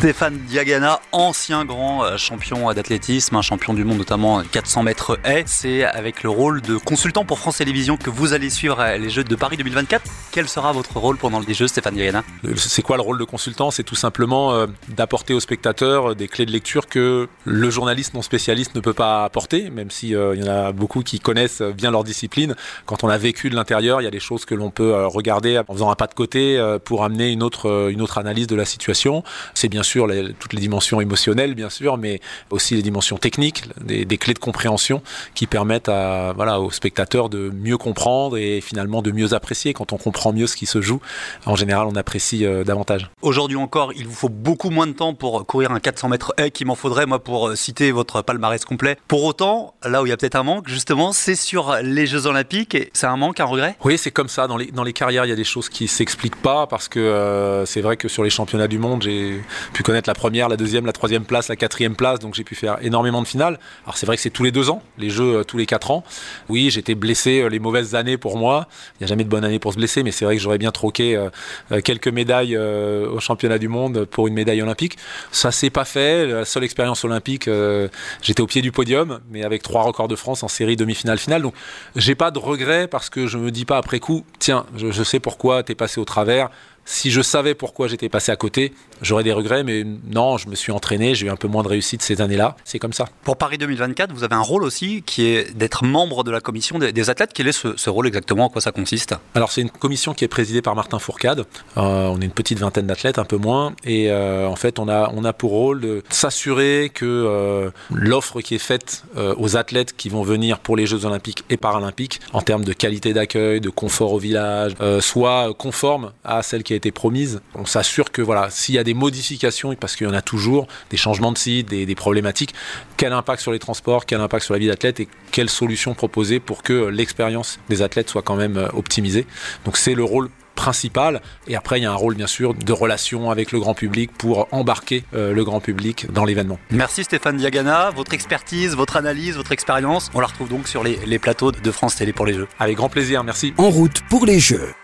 Stéphane Diagana, ancien grand euh, champion d'athlétisme, un champion du monde notamment 400 mètres haies. C'est avec le rôle de consultant pour France Télévisions que vous allez suivre euh, les Jeux de Paris 2024. Quel sera votre rôle pendant les Jeux, Stéphane Diagana? C'est quoi le rôle de consultant? C'est tout simplement euh, d'apporter aux spectateurs des clés de lecture que le journaliste non spécialiste ne peut pas apporter, même s'il y en a beaucoup qui connaissent bien leur discipline. Quand on a vécu de l'intérieur, il y a des choses que l'on peut regarder en faisant un pas de côté pour amener une autre, une autre analyse de la situation. C'est bien sûr toutes les dimensions émotionnelles, bien sûr, mais aussi les dimensions techniques, des, clés de compréhension qui permettent à, voilà, aux spectateurs de mieux comprendre et finalement de mieux apprécier. Quand on comprend mieux ce qui se joue, en général, on apprécie euh, davantage. Aujourd'hui encore, il vous faut beaucoup moins de temps pour courir un 400 mètres haies qu'il m'en faudrait, moi, pour euh, citer votre palmarès complet. Pour autant, là où il y a peut-être un manque, justement, c'est sur les Jeux Olympiques. C'est un manque, un regret? Oui, c'est comme ça. Dans les, dans les carrières, il y a des choses qui s'expliquent pas parce que euh, c'est vrai que sur les championnats du monde, j'ai pu connaître la première, la deuxième, la troisième place, la quatrième place, donc j'ai pu faire énormément de finales. Alors c'est vrai que c'est tous les deux ans, les jeux euh, tous les quatre ans. Oui, j'étais blessé euh, les mauvaises années pour moi. Il n'y a jamais de bonne année pour se blesser, mais c'est vrai que j'aurais bien troqué euh, quelques médailles au championnat du monde pour une médaille olympique. Ça s'est pas fait. La seule expérience olympique, j'étais au pied du podium, mais avec trois records de France en série demi-finale, finale. Donc j'ai pas de regrets parce que je me dis pas après coup, tiens, je, sais pourquoi t'es passé au travers si je savais pourquoi j'étais passé à côté, j'aurais des regrets, mais non, je me suis entraîné, j'ai eu un peu moins de réussite ces années-là, c'est comme ça. Pour Paris 2024, vous avez un rôle aussi qui est d'être membre de la commission des, athlètes. Quel est ce, rôle exactement? En quoi ça consiste? Alors c'est une commission qui est présidée par Martin Fourcade. Euh, on est une petite vingtaine d'athlètes, un peu moins, et euh, en fait on a, on a pour rôle de s'assurer que euh, l'offre qui est faite aux athlètes qui vont venir pour les Jeux olympiques et paralympiques, en termes de qualité d'accueil, de confort au village, soit conforme à celle qui a été promise. On s'assure que voilà, s'il y a des modifications, parce qu'il y en a toujours, des changements de site, des, problématiques, quel impact sur les transports, quel impact sur la vie d'athlète et quelles solutions proposer pour que l'expérience des athlètes soit quand même euh, optimisée. Donc c'est le rôle principal. Et après, il y a un rôle, bien sûr, de relation avec le grand public pour embarquer euh, le grand public dans l'événement. Merci Stéphane Diagana. Votre expertise, votre analyse, votre expérience, on la retrouve donc sur les, les plateaux de France Télé pour les Jeux. Avec grand plaisir, merci. En route pour les Jeux.